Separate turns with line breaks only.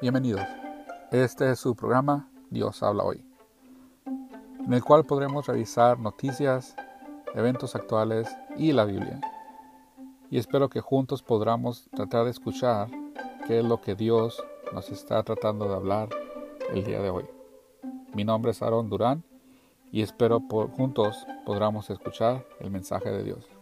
Bienvenidos. Este es su programa Dios habla hoy, en el cual podremos revisar noticias, eventos actuales y la Biblia. Y espero que juntos podamos tratar de escuchar qué es lo que Dios nos está tratando de hablar el día de hoy. Mi nombre es Aaron Durán y espero por juntos podamos escuchar el mensaje de Dios.